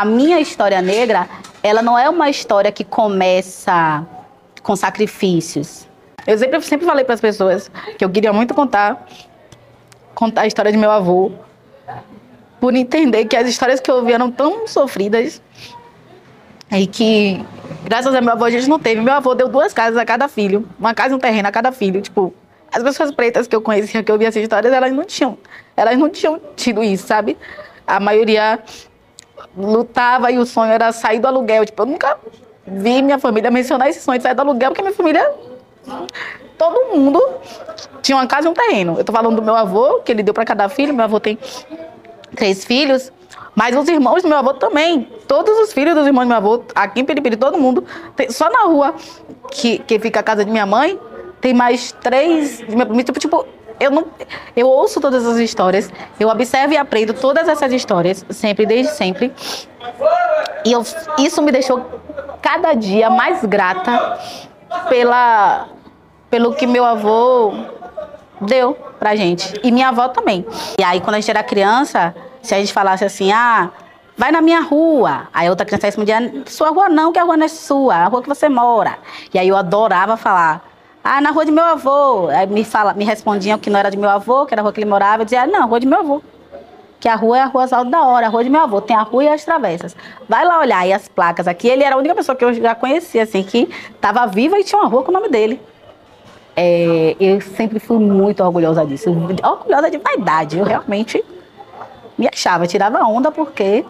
a minha história negra, ela não é uma história que começa com sacrifícios. Eu sempre, sempre falei para as pessoas que eu queria muito contar, contar a história de meu avô, por entender que as histórias que eu ouvi eram tão sofridas e que, graças a meu avô, a gente não teve. Meu avô deu duas casas a cada filho, uma casa e um terreno a cada filho. Tipo, as pessoas pretas que eu conhecia, que eu via essas histórias, elas não tinham, elas não tinham tido isso, sabe? A maioria lutava e o sonho era sair do aluguel. Tipo, eu nunca vi minha família mencionar esse sonho de sair do aluguel, porque minha família, todo mundo tinha uma casa e um terreno. Eu tô falando do meu avô, que ele deu para cada filho, meu avô tem três filhos, mas os irmãos do meu avô também. Todos os filhos dos irmãos do meu avô, aqui em Piripiri, todo mundo. Tem, só na rua que, que fica a casa de minha mãe, tem mais três. Tipo, tipo, eu não. Eu ouço todas as histórias, eu observo e aprendo todas essas histórias, sempre, desde sempre. E eu, isso me deixou cada dia mais grata pela, pelo que meu avô deu pra gente. E minha avó também. E aí, quando a gente era criança, se a gente falasse assim, ah, vai na minha rua. Aí outra criança respondia, sua rua não, que a rua não é sua, a rua que você mora. E aí eu adorava falar, ah, na rua de meu avô. Aí me, fala, me respondiam que não era de meu avô, que era a rua que ele morava. Eu dizia, não, rua de meu avô. Que a rua é a rua Oswaldo da Hora, a rua de meu avô. Tem a rua e as travessas. Vai lá olhar aí as placas aqui. Ele era a única pessoa que eu já conhecia, assim, que estava viva e tinha uma rua com o nome dele. É, eu sempre fui muito orgulhosa disso. Orgulhosa de vaidade. Eu realmente me achava, tirava onda porque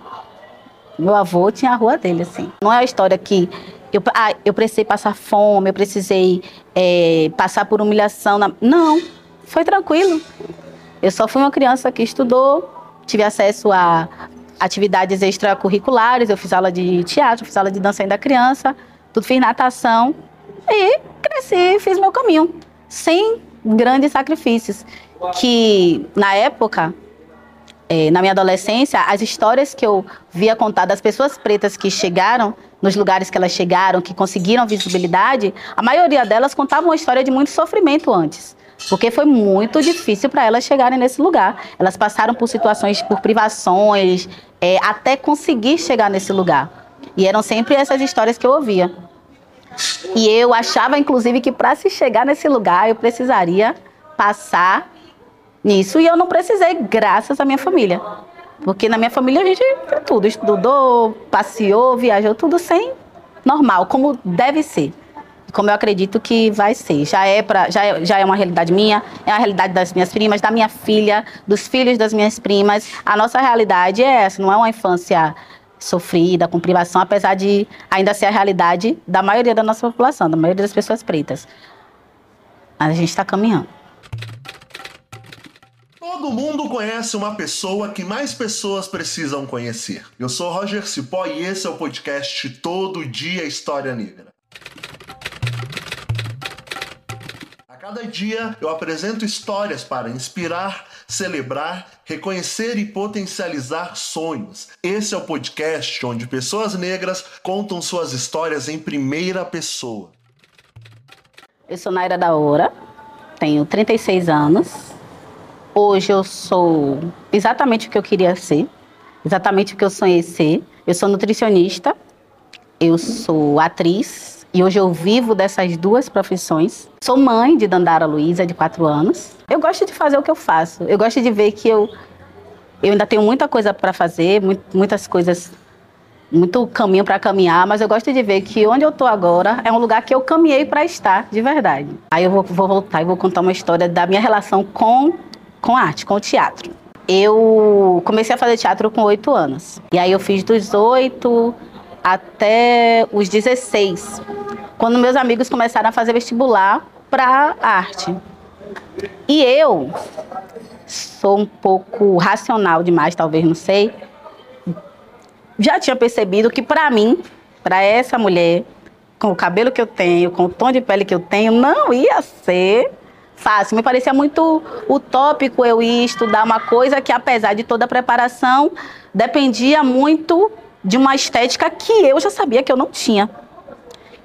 meu avô tinha a rua dele, assim. Não é a história que eu, ah, eu precisei passar fome, eu precisei é, passar por humilhação. Na... Não, foi tranquilo. Eu só fui uma criança que estudou, tive acesso a atividades extracurriculares, eu fiz aula de teatro, fiz aula de dança ainda criança, tudo fiz natação e cresci, fiz meu caminho, sem grandes sacrifícios. Que na época é, na minha adolescência, as histórias que eu via contar das pessoas pretas que chegaram nos lugares que elas chegaram, que conseguiram visibilidade, a maioria delas contavam uma história de muito sofrimento antes. Porque foi muito difícil para elas chegarem nesse lugar. Elas passaram por situações, por privações, é, até conseguir chegar nesse lugar. E eram sempre essas histórias que eu ouvia. E eu achava, inclusive, que para se chegar nesse lugar eu precisaria passar nisso. E eu não precisei, graças à minha família. Porque na minha família a gente fez tudo, estudou, passeou, viajou, tudo sem normal, como deve ser. Como eu acredito que vai ser. Já é, pra, já é, já é uma realidade minha, é a realidade das minhas primas, da minha filha, dos filhos das minhas primas. A nossa realidade é essa, não é uma infância sofrida, com privação, apesar de ainda ser a realidade da maioria da nossa população, da maioria das pessoas pretas. Mas a gente está caminhando. Todo mundo conhece uma pessoa que mais pessoas precisam conhecer. Eu sou Roger Cipó e esse é o podcast Todo Dia História Negra. A cada dia eu apresento histórias para inspirar, celebrar, reconhecer e potencializar sonhos. Esse é o podcast onde pessoas negras contam suas histórias em primeira pessoa. Eu sou Naira da Hora, tenho 36 anos, Hoje eu sou exatamente o que eu queria ser, exatamente o que eu sonhei ser. Eu sou nutricionista, eu sou atriz e hoje eu vivo dessas duas profissões. Sou mãe de Dandara Luiza, de 4 anos. Eu gosto de fazer o que eu faço. Eu gosto de ver que eu, eu ainda tenho muita coisa para fazer, muitas coisas muito caminho para caminhar, mas eu gosto de ver que onde eu estou agora é um lugar que eu caminhei para estar, de verdade. Aí eu vou, vou voltar e vou contar uma história da minha relação com com arte, com teatro. Eu comecei a fazer teatro com oito anos. E aí eu fiz dos oito até os 16, quando meus amigos começaram a fazer vestibular para arte. E eu sou um pouco racional demais, talvez, não sei. Já tinha percebido que para mim, para essa mulher, com o cabelo que eu tenho, com o tom de pele que eu tenho, não ia ser fácil. Me parecia muito utópico eu ir estudar uma coisa que, apesar de toda a preparação, dependia muito de uma estética que eu já sabia que eu não tinha.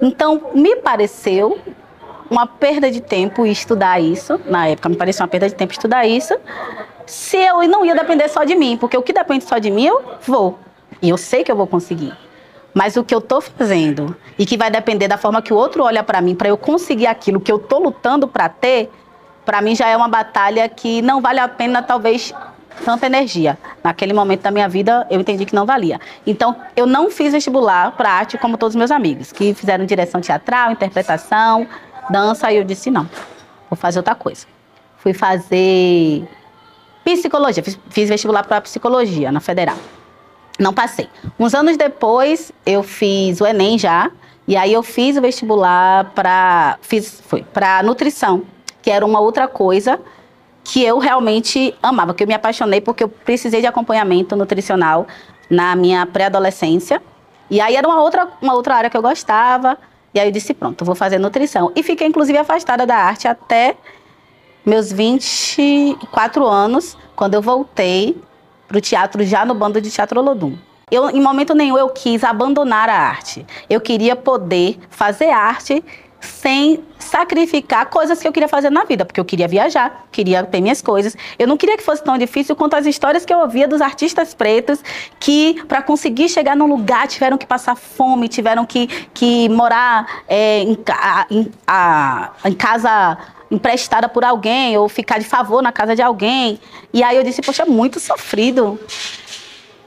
Então, me pareceu uma perda de tempo estudar isso. Na época, me parecia uma perda de tempo estudar isso. Se eu não ia depender só de mim, porque o que depende só de mim, eu vou. E eu sei que eu vou conseguir. Mas o que eu estou fazendo e que vai depender da forma que o outro olha para mim para eu conseguir aquilo que eu estou lutando para ter, para mim já é uma batalha que não vale a pena talvez tanta energia. Naquele momento da minha vida, eu entendi que não valia. Então, eu não fiz vestibular para arte como todos os meus amigos, que fizeram direção teatral, interpretação, dança, e eu disse não. Vou fazer outra coisa. Fui fazer psicologia, fiz, fiz vestibular para psicologia na Federal. Não passei. Uns anos depois, eu fiz o ENEM já, e aí eu fiz o vestibular para fiz foi para nutrição, que era uma outra coisa que eu realmente amava, que eu me apaixonei porque eu precisei de acompanhamento nutricional na minha pré-adolescência. E aí era uma outra, uma outra área que eu gostava. E aí eu disse, pronto, vou fazer nutrição. E fiquei, inclusive, afastada da arte até meus 24 anos, quando eu voltei para o teatro já no bando de Teatro Olodum. Eu, em momento nenhum, eu quis abandonar a arte. Eu queria poder fazer arte sem sacrificar coisas que eu queria fazer na vida, porque eu queria viajar, queria ter minhas coisas. Eu não queria que fosse tão difícil quanto as histórias que eu ouvia dos artistas pretos que, para conseguir chegar num lugar, tiveram que passar fome, tiveram que, que morar é, em, em, a, em casa emprestada por alguém ou ficar de favor na casa de alguém. E aí eu disse, poxa, é muito sofrido.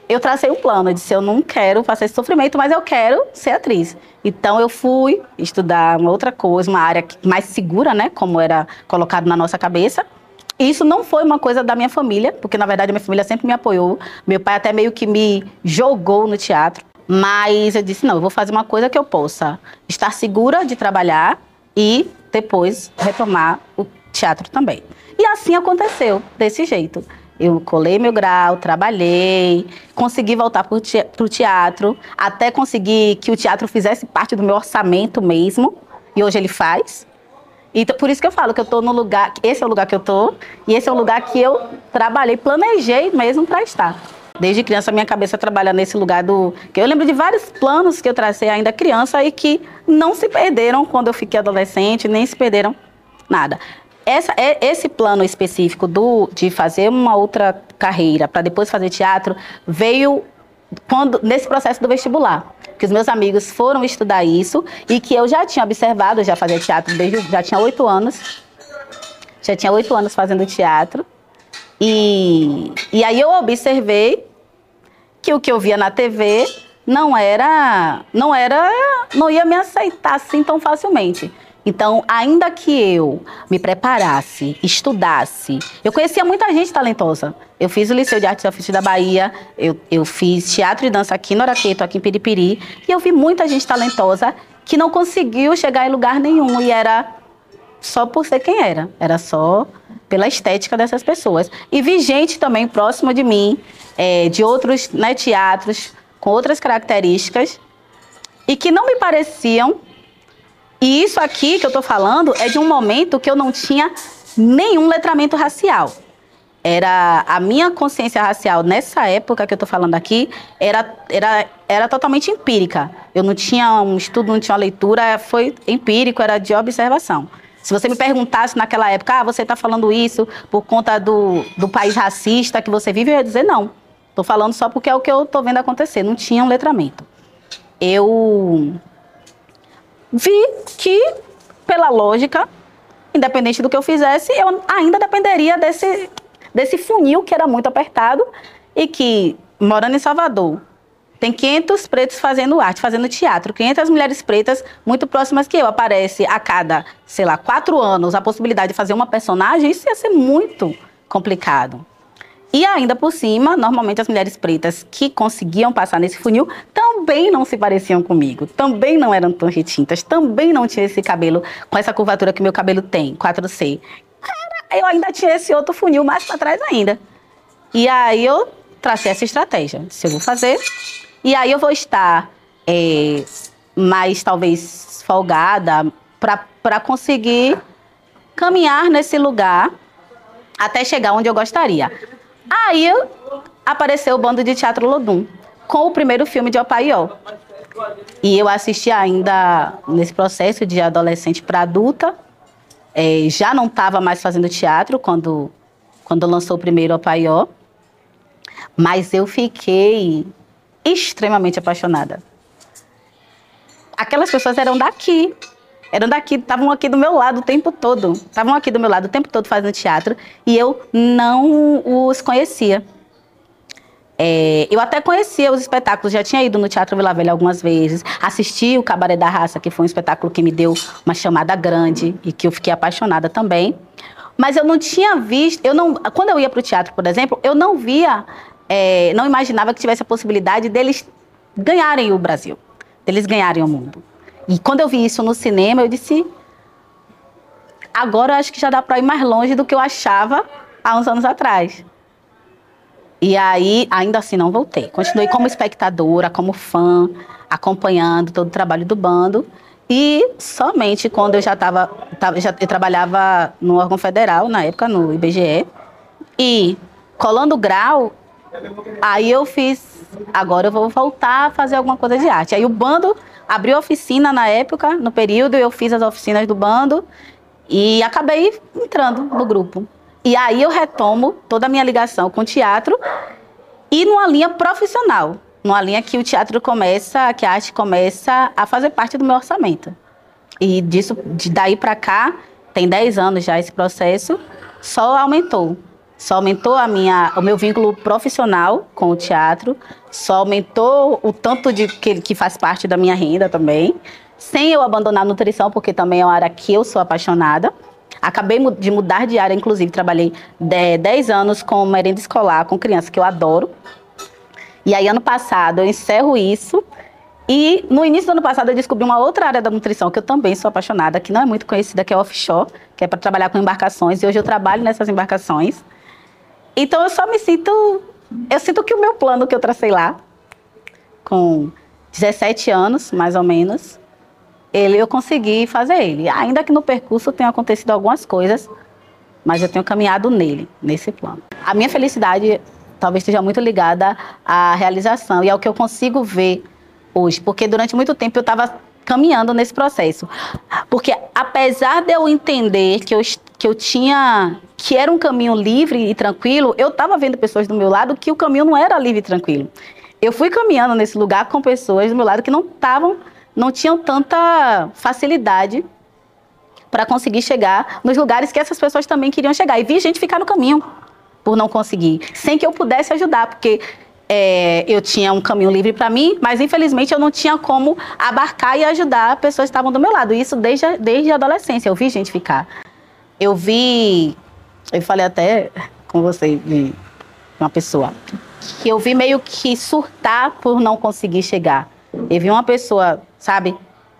Eu tracei um plano, eu disse, eu não quero passar esse sofrimento, mas eu quero ser atriz. Então eu fui estudar uma outra coisa, uma área mais segura, né, como era colocado na nossa cabeça. E isso não foi uma coisa da minha família, porque na verdade a minha família sempre me apoiou. Meu pai até meio que me jogou no teatro. Mas eu disse, não, eu vou fazer uma coisa que eu possa estar segura de trabalhar e depois retomar o teatro também. E assim aconteceu, desse jeito. Eu colei meu grau, trabalhei, consegui voltar para o teatro, até conseguir que o teatro fizesse parte do meu orçamento mesmo, e hoje ele faz. E por isso que eu falo que eu estou no lugar, esse é o lugar que eu estou, e esse é o lugar que eu trabalhei, planejei mesmo para estar. Desde criança, minha cabeça trabalha nesse lugar do. Eu lembro de vários planos que eu tracei ainda criança e que não se perderam quando eu fiquei adolescente, nem se perderam nada. Essa, é, esse plano específico do, de fazer uma outra carreira para depois fazer teatro veio quando, nesse processo do vestibular. Que os meus amigos foram estudar isso e que eu já tinha observado, já fazia teatro desde. já tinha oito anos. Já tinha oito anos fazendo teatro. E, e aí eu observei que o que eu via na TV não era, não era, não ia me aceitar assim tão facilmente. Então, ainda que eu me preparasse, estudasse, eu conhecia muita gente talentosa. Eu fiz o Liceu de Artes e Ofícios da Bahia, eu, eu fiz teatro e dança aqui no Araqueto, aqui em Piripiri, e eu vi muita gente talentosa que não conseguiu chegar em lugar nenhum e era só por ser quem era, era só pela estética dessas pessoas. E vi gente também próxima de mim, é, de outros né, teatros, com outras características, e que não me pareciam. E isso aqui que eu estou falando é de um momento que eu não tinha nenhum letramento racial. Era a minha consciência racial nessa época que eu estou falando aqui era, era, era totalmente empírica. Eu não tinha um estudo, não tinha uma leitura, foi empírico, era de observação. Se você me perguntasse naquela época, ah, você está falando isso por conta do, do país racista que você vive, eu ia dizer não. Estou falando só porque é o que eu estou vendo acontecer. Não tinha um letramento. Eu vi que, pela lógica, independente do que eu fizesse, eu ainda dependeria desse, desse funil que era muito apertado e que, morando em Salvador, tem 500 pretos fazendo arte, fazendo teatro. 500 mulheres pretas muito próximas que eu. Aparece a cada, sei lá, quatro anos a possibilidade de fazer uma personagem. Isso ia ser muito complicado. E ainda por cima, normalmente as mulheres pretas que conseguiam passar nesse funil também não se pareciam comigo, também não eram tão retintas, também não tinham esse cabelo com essa curvatura que meu cabelo tem, 4C. Eu ainda tinha esse outro funil mais para trás ainda. E aí eu tracei essa estratégia. Se eu vou fazer, e aí eu vou estar é, mais, talvez, folgada para conseguir caminhar nesse lugar até chegar onde eu gostaria. Aí apareceu o bando de teatro Lodum, com o primeiro filme de Opaió. E eu assisti ainda nesse processo de adolescente para adulta. É, já não estava mais fazendo teatro quando, quando lançou o primeiro Opaió. Mas eu fiquei extremamente apaixonada. Aquelas pessoas eram daqui, eram daqui, estavam aqui do meu lado o tempo todo, estavam aqui do meu lado o tempo todo fazendo teatro e eu não os conhecia. É, eu até conhecia os espetáculos, já tinha ido no Teatro Vila Velha algumas vezes, assisti o Cabaré da Raça, que foi um espetáculo que me deu uma chamada grande e que eu fiquei apaixonada também. Mas eu não tinha visto, eu não, quando eu ia para o teatro, por exemplo, eu não via, é, não imaginava que tivesse a possibilidade deles ganharem o Brasil, deles ganharem o mundo. E quando eu vi isso no cinema, eu disse: agora eu acho que já dá para ir mais longe do que eu achava há uns anos atrás. E aí, ainda assim, não voltei. Continuei como espectadora, como fã, acompanhando todo o trabalho do bando. E somente quando eu já estava. Já, eu trabalhava no órgão federal, na época, no IBGE. E colando grau, aí eu fiz. Agora eu vou voltar a fazer alguma coisa de arte. Aí o bando abriu oficina na época, no período, eu fiz as oficinas do bando e acabei entrando no grupo. E aí eu retomo toda a minha ligação com o teatro e numa linha profissional, numa linha que o teatro começa, que a arte começa a fazer parte do meu orçamento. E disso, de daí para cá, tem 10 anos já esse processo, só aumentou. Só aumentou a minha, o meu vínculo profissional com o teatro, só aumentou o tanto de que, que faz parte da minha renda também, sem eu abandonar a nutrição, porque também é uma área que eu sou apaixonada. Acabei de mudar de área, inclusive, trabalhei 10 anos com merenda escolar, com crianças que eu adoro. E aí, ano passado, eu encerro isso. E no início do ano passado, eu descobri uma outra área da nutrição que eu também sou apaixonada, que não é muito conhecida, que é offshore, que é para trabalhar com embarcações. E hoje eu trabalho nessas embarcações. Então, eu só me sinto. Eu sinto que o meu plano que eu tracei lá, com 17 anos, mais ou menos, ele eu consegui fazer ele. Ainda que no percurso tenham acontecido algumas coisas, mas eu tenho caminhado nele, nesse plano. A minha felicidade talvez esteja muito ligada à realização e ao que eu consigo ver hoje, porque durante muito tempo eu estava caminhando nesse processo. Porque apesar de eu entender que eu, que eu tinha que era um caminho livre e tranquilo, eu estava vendo pessoas do meu lado que o caminho não era livre e tranquilo. Eu fui caminhando nesse lugar com pessoas do meu lado que não estavam não tinham tanta facilidade para conseguir chegar nos lugares que essas pessoas também queriam chegar. E vi gente ficar no caminho por não conseguir, sem que eu pudesse ajudar, porque é, eu tinha um caminho livre para mim, mas infelizmente eu não tinha como abarcar e ajudar pessoas que estavam do meu lado. Isso desde desde a adolescência. Eu vi gente ficar. Eu vi. Eu falei até com você uma pessoa que eu vi meio que surtar por não conseguir chegar. Eu vi uma pessoa sabe?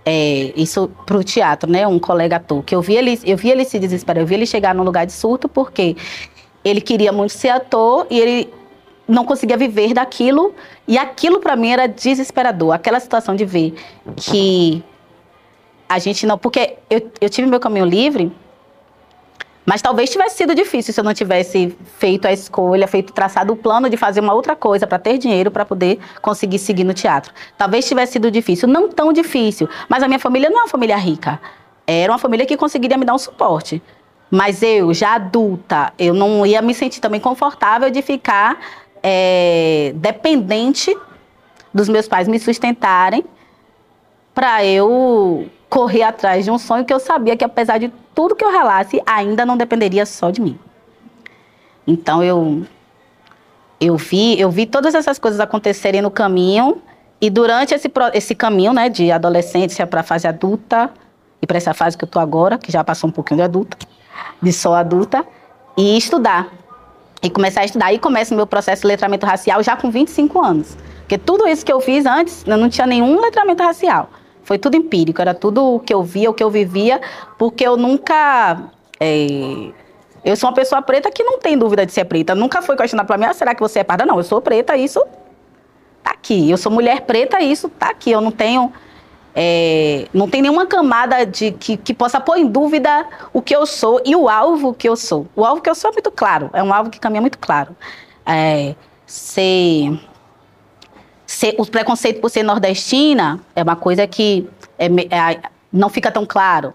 É, isso pro teatro, né? Um colega ator, que eu vi ele, eu vi ele se desesperar, eu vi ele chegar num lugar de surto porque ele queria muito ser ator e ele não conseguia viver daquilo e aquilo para mim era desesperador, aquela situação de ver que a gente não, porque eu, eu tive meu caminho livre mas talvez tivesse sido difícil se eu não tivesse feito a escolha, feito traçado o plano de fazer uma outra coisa para ter dinheiro para poder conseguir seguir no teatro. Talvez tivesse sido difícil, não tão difícil, mas a minha família não é uma família rica. Era uma família que conseguiria me dar um suporte. Mas eu, já adulta, eu não ia me sentir também confortável de ficar é, dependente dos meus pais me sustentarem para eu correr atrás de um sonho que eu sabia que, apesar de tudo que eu relasse, ainda não dependeria só de mim. Então eu eu vi, eu vi todas essas coisas acontecerem no caminho e durante esse, esse caminho, né, de adolescência para a fase adulta e para essa fase que eu estou agora, que já passou um pouquinho de adulta, de só adulta, e estudar. E começar a estudar. E começa o meu processo de letramento racial já com 25 anos. Porque tudo isso que eu fiz antes, eu não tinha nenhum letramento racial. Foi tudo empírico, era tudo o que eu via, o que eu vivia, porque eu nunca. É... Eu sou uma pessoa preta que não tem dúvida de ser preta. Nunca foi questionado para mim, ah, será que você é parda? Não, eu sou preta, isso tá aqui. Eu sou mulher preta, isso tá aqui. Eu não tenho. É, não tem nenhuma camada de que, que possa pôr em dúvida o que eu sou e o alvo que eu sou. O alvo que eu sou é muito claro, é um alvo que caminha muito claro. É, ser ser, o preconceito por ser nordestina é uma coisa que é, é, não fica tão claro.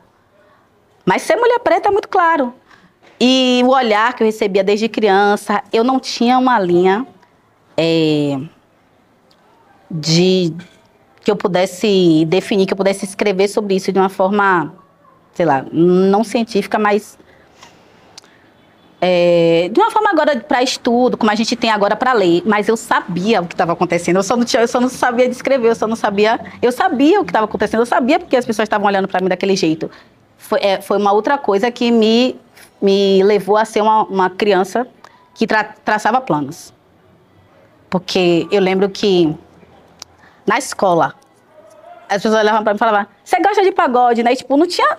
Mas ser mulher preta é muito claro. E o olhar que eu recebia desde criança, eu não tinha uma linha. É, de que eu pudesse definir, que eu pudesse escrever sobre isso de uma forma, sei lá, não científica, mas é, de uma forma agora para estudo, como a gente tem agora para ler, mas eu sabia o que estava acontecendo. Eu só, não tinha, eu só não sabia descrever, eu só não sabia. Eu sabia o que estava acontecendo, eu sabia porque as pessoas estavam olhando para mim daquele jeito. Foi, é, foi uma outra coisa que me, me levou a ser uma, uma criança que tra, traçava planos. Porque eu lembro que na escola, as pessoas olhavam para mim e falavam: Você gosta de pagode, né? E, tipo, não tinha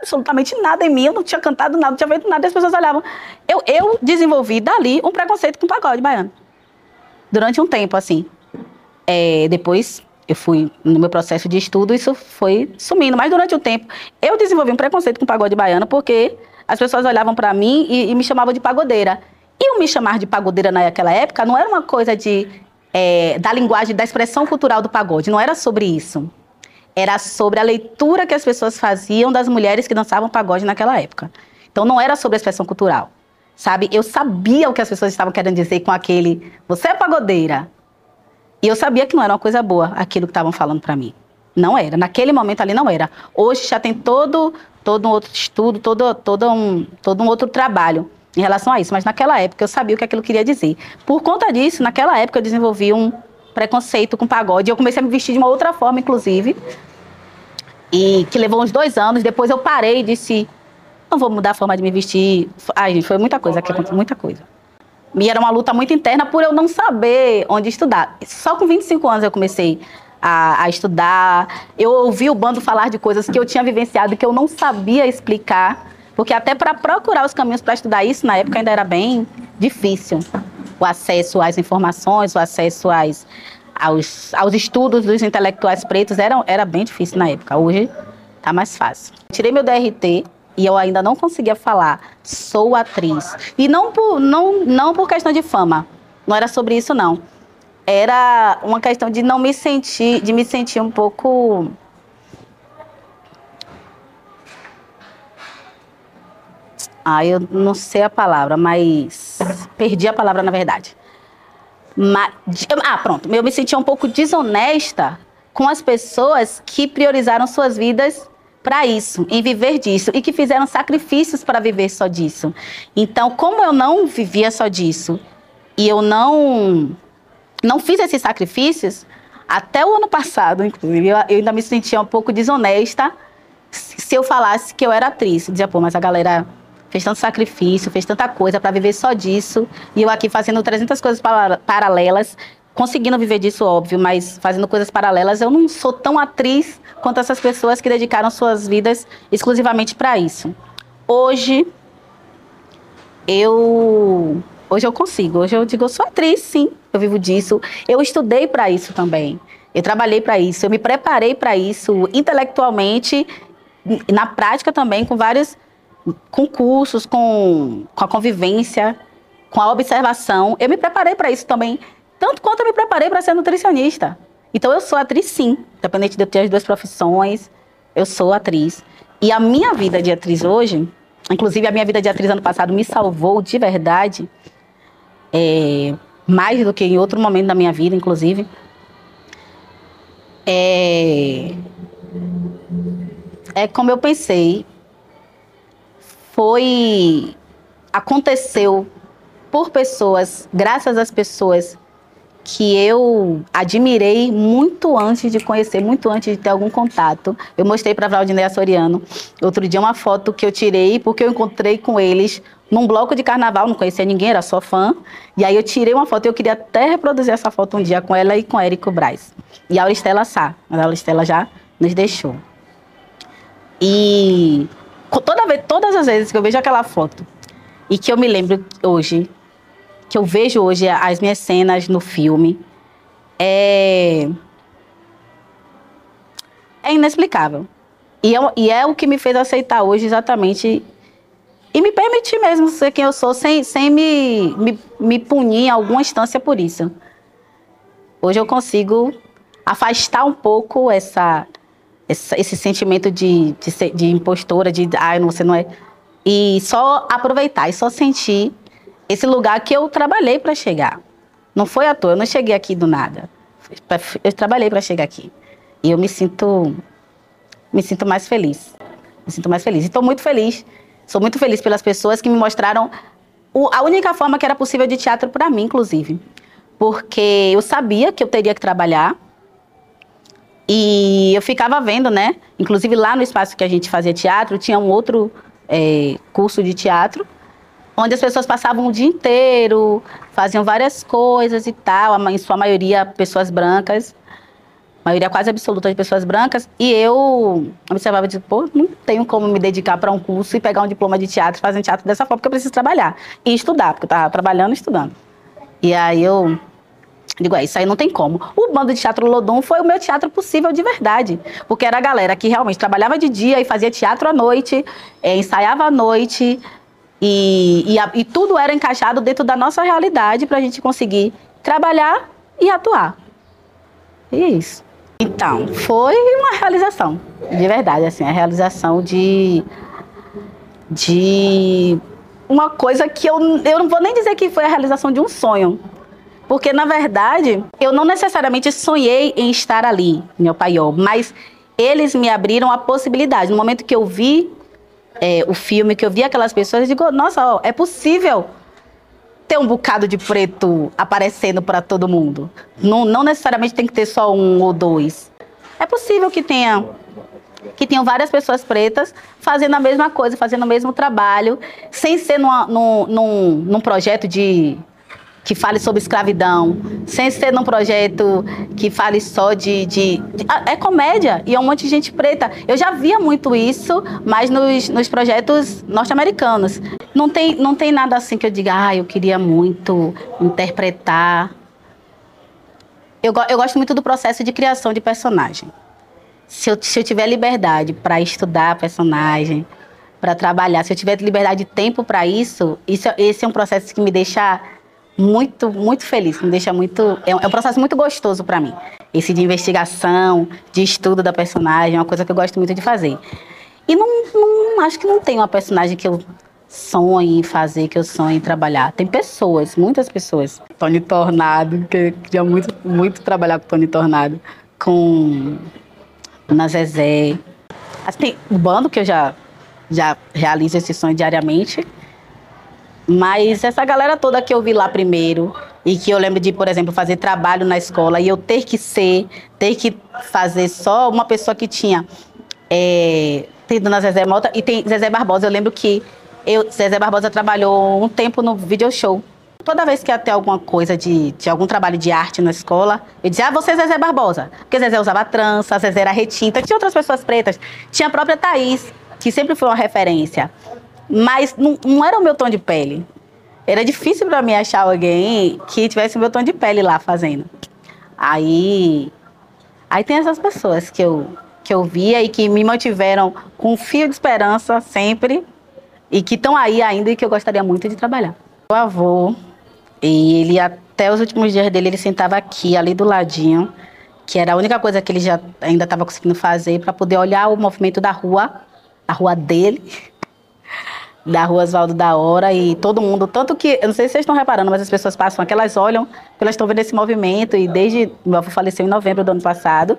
absolutamente nada em mim, eu não tinha cantado nada, não tinha feito nada, e as pessoas olhavam. Eu, eu desenvolvi dali um preconceito com pagode baiano. Durante um tempo, assim. É, depois eu fui no meu processo de estudo, isso foi sumindo. Mas durante o tempo, eu desenvolvi um preconceito com pagode baiano, porque as pessoas olhavam para mim e, e, me chamavam de pagodeira. E o me chamar de pagodeira naquela época não era uma coisa de é, da linguagem, da expressão cultural do pagode, não era sobre isso era sobre a leitura que as pessoas faziam das mulheres que dançavam pagode naquela época. Então não era sobre a expressão cultural, sabe? Eu sabia o que as pessoas estavam querendo dizer com aquele você é pagodeira. E eu sabia que não era uma coisa boa aquilo que estavam falando para mim. Não era, naquele momento ali não era. Hoje já tem todo todo um outro estudo, todo todo um todo um outro trabalho em relação a isso, mas naquela época eu sabia o que aquilo queria dizer. Por conta disso, naquela época eu desenvolvi um preconceito com pagode. Eu comecei a me vestir de uma outra forma, inclusive. E que levou uns dois anos. Depois eu parei e disse: não vou mudar a forma de me vestir. Ai, gente, foi muita coisa que aconteceu, muita coisa. E era uma luta muito interna por eu não saber onde estudar. Só com 25 anos eu comecei a, a, estudar. Eu ouvi o bando falar de coisas que eu tinha vivenciado que eu não sabia explicar. Porque até para procurar os caminhos para estudar isso, na época ainda era bem difícil o acesso às informações, o acesso às, aos, aos estudos dos intelectuais pretos era, era bem difícil na época. Hoje está mais fácil. Tirei meu DRT e eu ainda não conseguia falar, sou atriz. E não por, não, não por questão de fama, não era sobre isso não. Era uma questão de não me sentir, de me sentir um pouco Ah, eu não sei a palavra, mas perdi a palavra na verdade. Mas, ah, pronto. Eu me sentia um pouco desonesta com as pessoas que priorizaram suas vidas para isso, em viver disso e que fizeram sacrifícios para viver só disso. Então, como eu não vivia só disso e eu não não fiz esses sacrifícios até o ano passado, inclusive, eu, eu ainda me sentia um pouco desonesta se eu falasse que eu era atriz. Dizia, pô, mas a galera fez tanto sacrifício, fez tanta coisa para viver só disso, e eu aqui fazendo 300 coisas paralelas, conseguindo viver disso, óbvio, mas fazendo coisas paralelas, eu não sou tão atriz quanto essas pessoas que dedicaram suas vidas exclusivamente para isso. Hoje, eu hoje eu consigo. Hoje eu digo, eu sou atriz, sim. Eu vivo disso. Eu estudei para isso também. Eu trabalhei para isso. Eu me preparei para isso intelectualmente, na prática também, com vários com cursos, com, com a convivência, com a observação. Eu me preparei para isso também, tanto quanto eu me preparei para ser nutricionista. Então eu sou atriz sim, independente de eu ter as duas profissões, eu sou atriz. E a minha vida de atriz hoje, inclusive a minha vida de atriz ano passado me salvou de verdade, é, mais do que em outro momento da minha vida, inclusive. É, é como eu pensei, foi aconteceu por pessoas, graças às pessoas que eu admirei muito antes de conhecer, muito antes de ter algum contato. Eu mostrei para Valdineia Soriano outro dia uma foto que eu tirei porque eu encontrei com eles num bloco de carnaval, não conhecia ninguém, era só fã. E aí eu tirei uma foto, eu queria até reproduzir essa foto um dia com ela e com Érico Braz. E a Auristela Sá, a Auristela já nos deixou. E toda vez, todas as vezes que eu vejo aquela foto e que eu me lembro hoje, que eu vejo hoje as minhas cenas no filme, é, é inexplicável. E é, e é o que me fez aceitar hoje exatamente e me permitir mesmo ser quem eu sou sem, sem me, me, me punir em alguma instância por isso. Hoje eu consigo afastar um pouco essa esse, esse sentimento de, de, de, impostora, de ai, você não é. E só aproveitar e só sentir esse lugar que eu trabalhei para chegar. Não foi à toa, eu não cheguei aqui do nada. Eu trabalhei para chegar aqui. E eu me sinto me sinto mais feliz. Me sinto mais feliz. Estou muito feliz. Sou muito feliz pelas pessoas que me mostraram o, a única forma que era possível de teatro para mim, inclusive. Porque eu sabia que eu teria que trabalhar. E eu ficava vendo, né? Inclusive lá no espaço que a gente fazia teatro, tinha um outro é, curso de teatro, onde as pessoas passavam o dia inteiro, faziam várias coisas e tal, em sua maioria pessoas brancas maioria quase absoluta de pessoas brancas, e eu observava, tipo, pô, não tenho como me dedicar para um curso e pegar um diploma de teatro, fazer teatro dessa forma, porque eu preciso trabalhar. E estudar, porque eu estava trabalhando e estudando. E aí eu digo, é, isso aí não tem como. O bando de teatro Lodum foi o meu teatro possível de verdade, porque era a galera que realmente trabalhava de dia e fazia teatro à noite, é, ensaiava à noite, e, e, a, e tudo era encaixado dentro da nossa realidade para a gente conseguir trabalhar e atuar. E é isso. Então, foi uma realização, de verdade, assim, a realização de, de uma coisa que eu, eu não vou nem dizer que foi a realização de um sonho, porque na verdade eu não necessariamente sonhei em estar ali, meu paiol, mas eles me abriram a possibilidade. No momento que eu vi é, o filme, que eu vi aquelas pessoas, eu digo, nossa, ó, é possível ter um bocado de preto aparecendo para todo mundo. Não, não necessariamente tem que ter só um ou dois. É possível que tenha que tenham várias pessoas pretas fazendo a mesma coisa, fazendo o mesmo trabalho, sem ser numa, num, num, num projeto de que fale sobre escravidão, sem ser num projeto que fale só de, de, de, ah, É comédia e é um monte de gente preta. Eu já via muito isso, mas nos, nos projetos norte-americanos. Não tem, não tem nada assim que eu diga, ah, eu queria muito interpretar. Eu, eu gosto muito do processo de criação de personagem. Se eu, se eu tiver liberdade para estudar personagem, para trabalhar, se eu tiver liberdade de tempo para isso, isso, esse é um processo que me deixa muito, muito feliz, me deixa muito. É um, é um processo muito gostoso para mim. Esse de investigação, de estudo da personagem, é uma coisa que eu gosto muito de fazer. E não, não acho que não tem uma personagem que eu sonhe em fazer, que eu sonhe em trabalhar. Tem pessoas, muitas pessoas. Tony Tornado, que eu queria muito, muito trabalhar com Tony Tornado. Com na Zezé. Assim, o bando que eu já, já realizo esse sonho diariamente. Mas essa galera toda que eu vi lá primeiro, e que eu lembro de, por exemplo, fazer trabalho na escola e eu ter que ser, ter que fazer só uma pessoa que tinha. É, tem Dona Zezé Mota e tem Zezé Barbosa. Eu lembro que eu, Zezé Barbosa trabalhou um tempo no video show. Toda vez que ia ter alguma coisa de, de algum trabalho de arte na escola, eu dizia, ah, você é Zezé Barbosa. Porque Zezé usava trança, Zezé era retinta, tinha outras pessoas pretas. Tinha a própria Thaís, que sempre foi uma referência. Mas não, não era o meu tom de pele. Era difícil para mim achar alguém que tivesse o meu tom de pele lá fazendo. Aí, aí tem essas pessoas que eu, que eu via e que me mantiveram com um fio de esperança sempre e que estão aí ainda e que eu gostaria muito de trabalhar. O avô, e ele até os últimos dias dele, ele sentava aqui, ali do ladinho, que era a única coisa que ele já ainda estava conseguindo fazer para poder olhar o movimento da rua, a rua dele, da rua Oswaldo da Hora e todo mundo, tanto que, eu não sei se vocês estão reparando, mas as pessoas passam aqui, elas olham, elas estão vendo esse movimento e desde, meu avô faleceu em novembro do ano passado,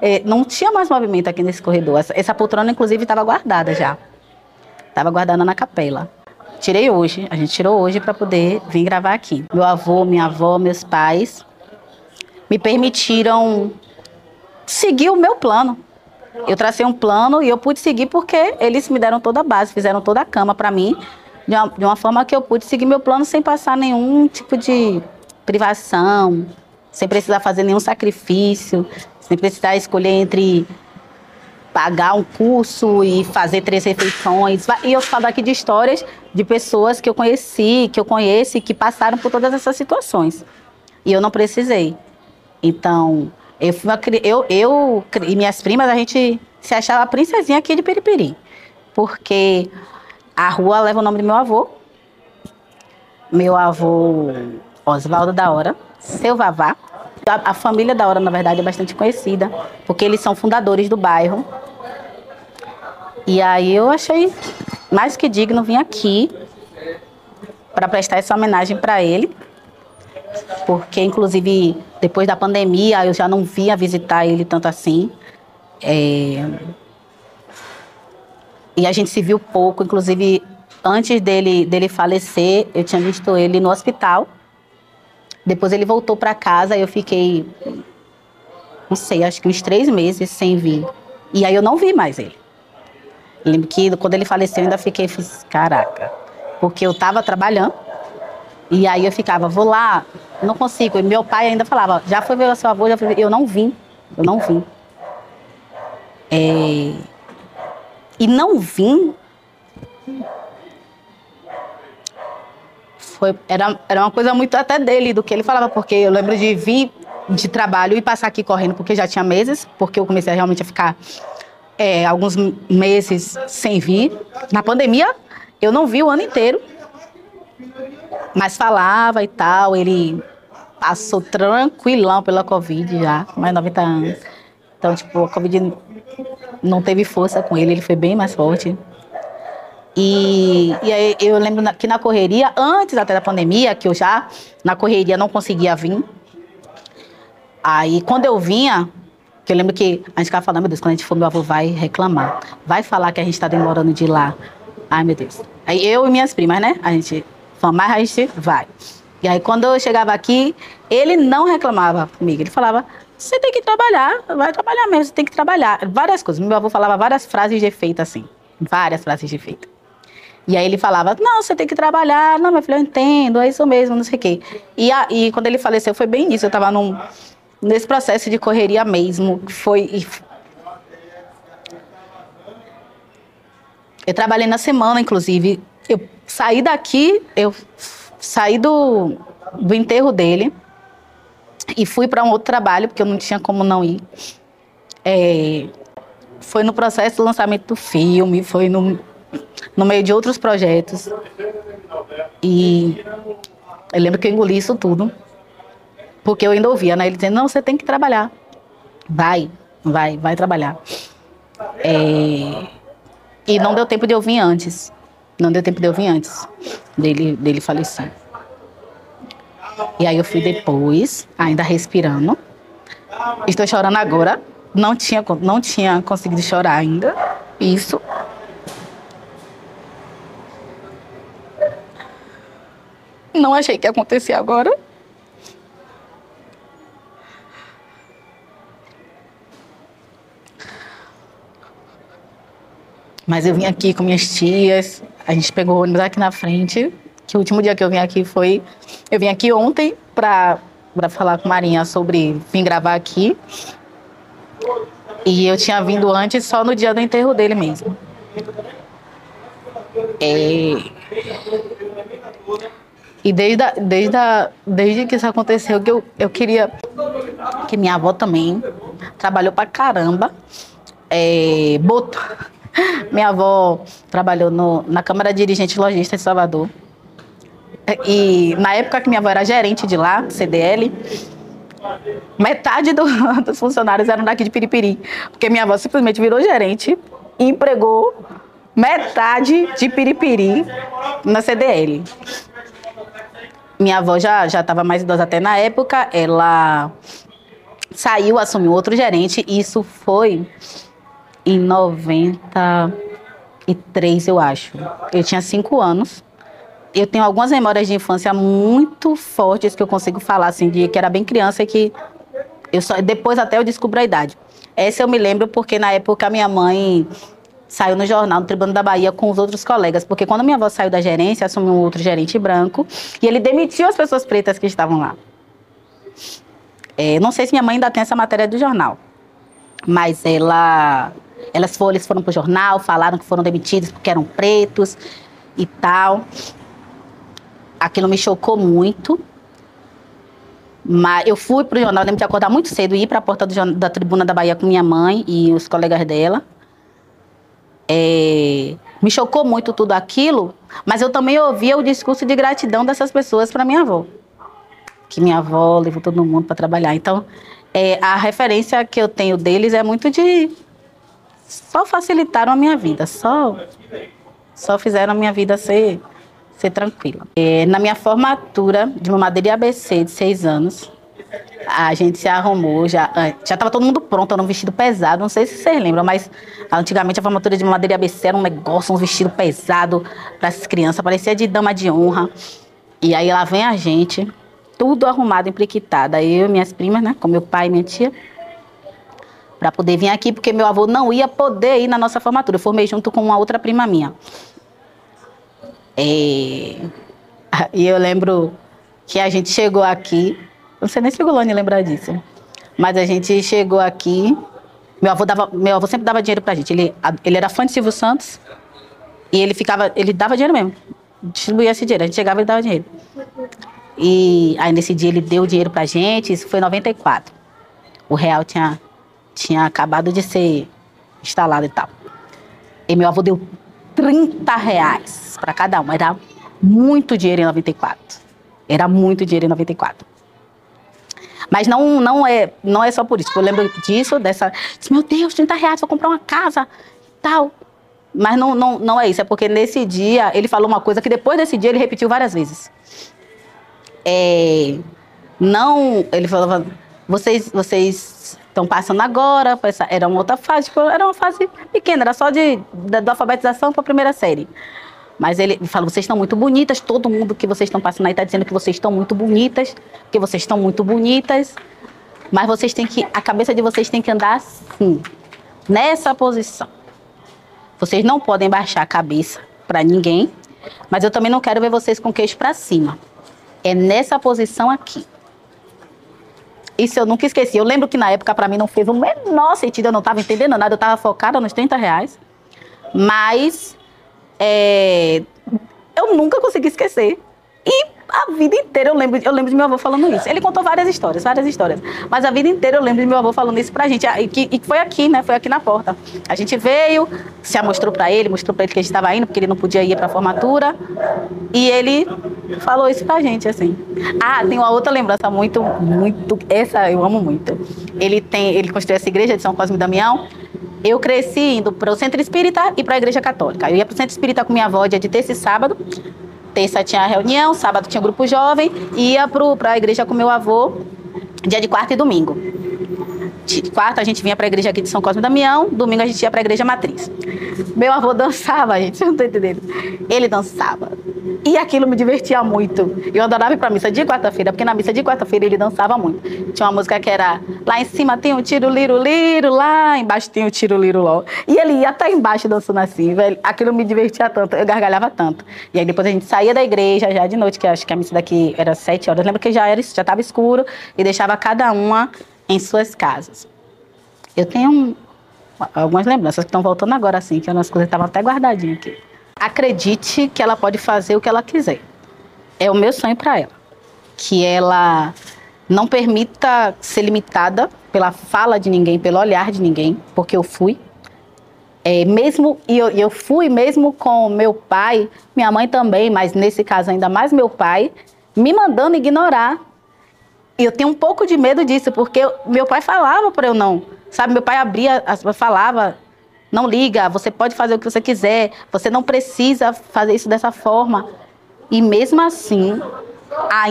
eh, não tinha mais movimento aqui nesse corredor. Essa, essa poltrona, inclusive, estava guardada já. Estava guardada na capela. Tirei hoje, a gente tirou hoje para poder vir gravar aqui. Meu avô, minha avó, meus pais me permitiram seguir o meu plano. Eu tracei um plano e eu pude seguir porque eles me deram toda a base, fizeram toda a cama para mim, de uma, de uma forma que eu pude seguir meu plano sem passar nenhum tipo de privação, sem precisar fazer nenhum sacrifício, sem precisar escolher entre pagar um curso e fazer três refeições. E eu falo aqui de histórias de pessoas que eu conheci, que eu conheço e que passaram por todas essas situações. E eu não precisei. Então, eu, eu, eu e minhas primas, a gente se achava a princesinha aqui de Periperi. Porque a rua leva o nome do meu avô. Meu avô Oswaldo da Hora, seu Vavá. A, a, família da Hora, na verdade, é bastante conhecida, porque eles são fundadores do bairro. E aí eu achei mais que digno vir aqui para prestar essa homenagem para ele porque inclusive depois da pandemia eu já não via visitar ele tanto assim. É... E a gente se viu pouco, inclusive antes dele, dele falecer, eu tinha visto ele no hospital. Depois ele voltou para casa e eu fiquei, não sei, acho que uns três meses sem vir. E aí eu não vi mais ele. lembro que quando ele faleceu, eu ainda fiquei, fiz, caraca, porque eu estava trabalhando. E aí eu ficava, vou lá, não consigo. E meu pai ainda falava, já foi ver seu avô, já foi. Eu não vim, eu não vim. É... E não vim foi, era, era uma coisa muito até dele, do que ele falava, porque eu lembro de vir de trabalho e passar aqui correndo, porque já tinha meses, porque eu comecei realmente a ficar é, alguns meses sem vir. Na pandemia, eu não vi o ano inteiro, mas falava e tal. Ele passou tranquilão pela Covid já, mais 90 anos. Então, tipo, a Covid não teve força com ele, ele foi bem mais forte. E, e aí eu lembro que na correria, antes até da pandemia, que eu já na correria não conseguia vir. Aí quando eu vinha, que eu lembro que a gente ficava falando, meu Deus, quando a gente for, meu avô vai reclamar. Vai falar que a gente está demorando de ir lá. Ai, meu Deus. Aí eu e minhas primas, né? A gente falou, mas a gente vai. E aí quando eu chegava aqui, ele não reclamava comigo. Ele falava, você tem que trabalhar, vai trabalhar mesmo, você tem que trabalhar. Várias coisas. Meu avô falava várias frases de efeito assim. Várias frases de efeito. E aí ele falava, não, você tem que trabalhar. Não, meu filho, eu entendo, é isso mesmo, não sei o quê. E, a, e quando ele faleceu, foi bem isso. Eu estava nesse processo de correria mesmo. Foi... Eu trabalhei na semana, inclusive. Eu saí daqui, eu saí do, do enterro dele e fui para um outro trabalho, porque eu não tinha como não ir. É, foi no processo do lançamento do filme, foi no no meio de outros projetos. E eu lembro que eu engoli isso tudo, porque eu ainda ouvia, né? Ele dizendo, não, você tem que trabalhar. Vai, vai, vai trabalhar. É... E não deu tempo de eu vir antes. Não deu tempo de eu vir antes dele, dele falecer. E aí eu fui depois, ainda respirando. Estou chorando agora. Não tinha, não tinha conseguido chorar ainda. Isso. Não achei que ia acontecer agora. Mas eu vim aqui com minhas tias, a gente pegou o ônibus aqui na frente, que o último dia que eu vim aqui foi... Eu vim aqui ontem para falar com Marinha sobre vir gravar aqui. E eu tinha vindo antes só no dia do enterro dele mesmo. É... E desde, a, desde, a, desde que isso aconteceu, que eu, eu queria que minha avó também trabalhou pra caramba. É, botou. Minha avó trabalhou no, na Câmara Dirigente Logista de Salvador. E na época que minha avó era gerente de lá, CDL, metade do, dos funcionários eram daqui de Piripiri. Porque minha avó simplesmente virou gerente e empregou metade de Piripiri na CDL. Minha avó já estava mais idosa até na época, ela saiu, assumiu outro gerente, e isso foi em 93, eu acho. Eu tinha cinco anos. Eu tenho algumas memórias de infância muito fortes que eu consigo falar, assim, de que era bem criança e que eu só, depois até eu descubro a idade. Essa eu me lembro porque na época minha mãe saiu no jornal, no Tribunal da Bahia, com os outros colegas, porque quando minha avó saiu da gerência, assumiu um outro gerente branco, e ele demitiu as pessoas pretas que estavam lá. É, não sei se minha mãe ainda tem essa matéria do jornal, mas ela, elas foram, eles foram para o jornal, falaram que foram demitidos porque eram pretos e tal. Aquilo me chocou muito. Mas eu fui para o jornal, lembro de acordar muito cedo e ir para a porta do, da tribuna da Bahia com minha mãe e os colegas dela. É, me chocou muito tudo aquilo, mas eu também ouvia o discurso de gratidão dessas pessoas para minha avó. Que minha avó levou todo mundo para trabalhar. Então, é, a referência que eu tenho deles é muito de. Só facilitaram a minha vida, só, só fizeram a minha vida ser, ser tranquila. É, na minha formatura de mamadeira ABC de seis anos, a gente se arrumou, já ah, já estava todo mundo pronto, era um vestido pesado, não sei se vocês lembram, mas antigamente a formatura de mamadeira ABC era um negócio, um vestido pesado para as crianças, parecia de dama de honra. E aí lá vem a gente, tudo arrumado, empliquitado, eu e minhas primas, né, com meu pai e minha tia, para poder vir aqui, porque meu avô não ia poder ir na nossa formatura. Eu formei junto com uma outra prima minha. É... E eu lembro que a gente chegou aqui, não sei nem se o Golone lembrar disso, mas a gente chegou aqui, meu avô, dava, meu avô sempre dava dinheiro pra gente. Ele, ele era fã de Silvio Santos e ele ficava, ele dava dinheiro mesmo, distribuía esse dinheiro. A gente chegava e dava dinheiro. E aí nesse dia ele deu dinheiro pra gente, isso foi em 94. O real tinha tinha acabado de ser instalado e tal. E meu avô deu 30 reais para cada um. Era muito dinheiro em 94. Era muito dinheiro em 94. Mas não, não, é, não é só por isso. Eu lembro disso, dessa. Meu Deus, 30 reais, vou comprar uma casa tal. Mas não, não, não é isso. É porque nesse dia ele falou uma coisa que depois desse dia ele repetiu várias vezes. É, não. Ele falava. Vocês, vocês estão passando agora, era uma outra fase, tipo, era uma fase pequena, era só de, da, da alfabetização para a primeira série. Mas ele fala, vocês estão muito bonitas, todo mundo que vocês estão passando aí está dizendo que vocês estão muito bonitas, que vocês estão muito bonitas, mas vocês têm que, a cabeça de vocês tem que andar assim, nessa posição. Vocês não podem baixar a cabeça para ninguém, mas eu também não quero ver vocês com queixo para cima. É nessa posição aqui. Isso eu nunca esqueci. Eu lembro que na época para mim não fez o menor sentido, eu não estava entendendo nada, eu estava focada nos 30 reais. Mas é, eu nunca consegui esquecer. E a vida inteira eu lembro, eu lembro de meu avô falando isso. Ele contou várias histórias, várias histórias. Mas a vida inteira eu lembro de meu avô falando isso pra gente. E que, e foi aqui, né? Foi aqui na porta. A gente veio, se mostrou pra ele, mostrou pra ele que a gente estava indo, porque ele não podia ir pra formatura. E ele falou isso pra gente, assim. Ah, tem uma outra lembrança muito, muito. Essa eu amo muito. Ele tem, ele construiu essa igreja de São Cosme e Damião. Eu cresci indo para o centro espírita e para a igreja católica. Eu ia para o centro espírita com minha avó dia de terça e sábado terça tinha reunião, sábado tinha grupo jovem, ia para a igreja com meu avô dia de quarta e domingo. De quarta a gente vinha para a igreja aqui de São Cosme e Damião, domingo a gente ia para a igreja matriz. Meu avô dançava, gente, não tô entendendo. Ele dançava. E aquilo me divertia muito. Eu adorava ir pra missa de quarta-feira, porque na missa de quarta-feira ele dançava muito. Tinha uma música que era lá em cima tem um tiro liro liro, lá embaixo tem um tiro liro ló. E ele ia até embaixo dançando assim, velho. Aquilo me divertia tanto, eu gargalhava tanto. E aí depois a gente saía da igreja já de noite, que acho que a missa daqui era sete horas. Lembra que já era já estava escuro e deixava cada uma em suas casas. Eu tenho um, algumas lembranças que estão voltando agora assim, que as coisas estavam até guardadinhas aqui acredite que ela pode fazer o que ela quiser. É o meu sonho para ela. Que ela não permita ser limitada pela fala de ninguém, pelo olhar de ninguém, porque eu fui. É, mesmo e eu, eu fui mesmo com meu pai, minha mãe também, mas nesse caso ainda mais meu pai, me mandando ignorar. E eu tenho um pouco de medo disso, porque meu pai falava para eu não, sabe? Meu pai abria, falava não liga, você pode fazer o que você quiser, você não precisa fazer isso dessa forma. E mesmo assim,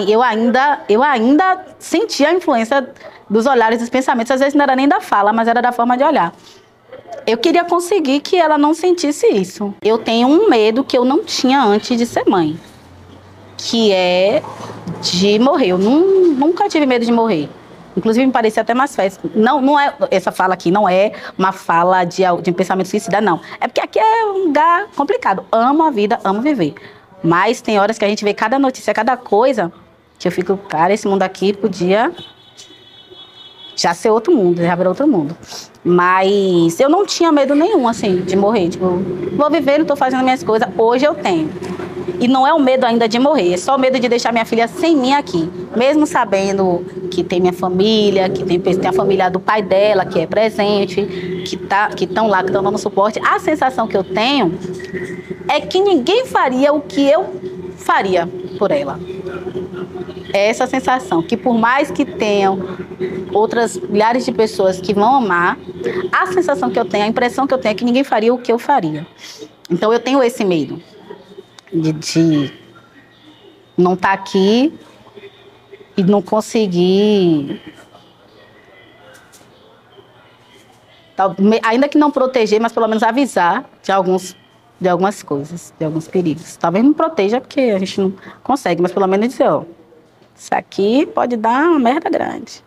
eu ainda, eu ainda sentia a influência dos olhares, dos pensamentos. Às vezes não era nem da fala, mas era da forma de olhar. Eu queria conseguir que ela não sentisse isso. Eu tenho um medo que eu não tinha antes de ser mãe, que é de morrer. Eu nunca tive medo de morrer. Inclusive, me parecia até mais fácil. Não, não é, essa fala aqui não é uma fala de, de um pensamento suicida, não. É porque aqui é um lugar complicado. Amo a vida, amo viver. Mas tem horas que a gente vê cada notícia, cada coisa, que eu fico, cara, esse mundo aqui podia já ser outro mundo, já virar outro mundo. Mas eu não tinha medo nenhum, assim, de morrer. Tipo, vou viver, não tô fazendo minhas coisas. Hoje eu tenho. E não é o medo ainda de morrer, é só o medo de deixar minha filha sem mim aqui. Mesmo sabendo que tem minha família, que tem, tem a família do pai dela, que é presente, que tá, estão lá, que estão dando suporte. A sensação que eu tenho é que ninguém faria o que eu faria por ela. É essa sensação que por mais que tenham outras milhares de pessoas que vão amar, a sensação que eu tenho, a impressão que eu tenho é que ninguém faria o que eu faria. Então eu tenho esse medo de, de não estar tá aqui e não conseguir. Ainda que não proteger, mas pelo menos avisar de alguns de algumas coisas, de alguns perigos. Talvez não proteja porque a gente não consegue, mas pelo menos dizer, ó, isso aqui pode dar uma merda grande.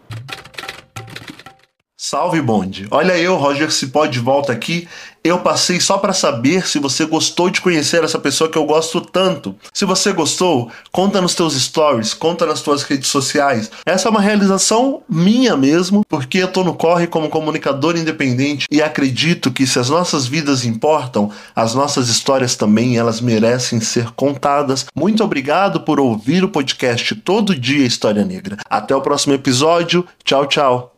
Salve bonde! Olha eu, Roger Cipó, de volta aqui eu passei só para saber se você gostou de conhecer essa pessoa que eu gosto tanto. Se você gostou, conta nos teus stories, conta nas tuas redes sociais. Essa é uma realização minha mesmo, porque eu tô no corre como comunicador independente e acredito que se as nossas vidas importam, as nossas histórias também, elas merecem ser contadas. Muito obrigado por ouvir o podcast Todo Dia História Negra. Até o próximo episódio. Tchau, tchau.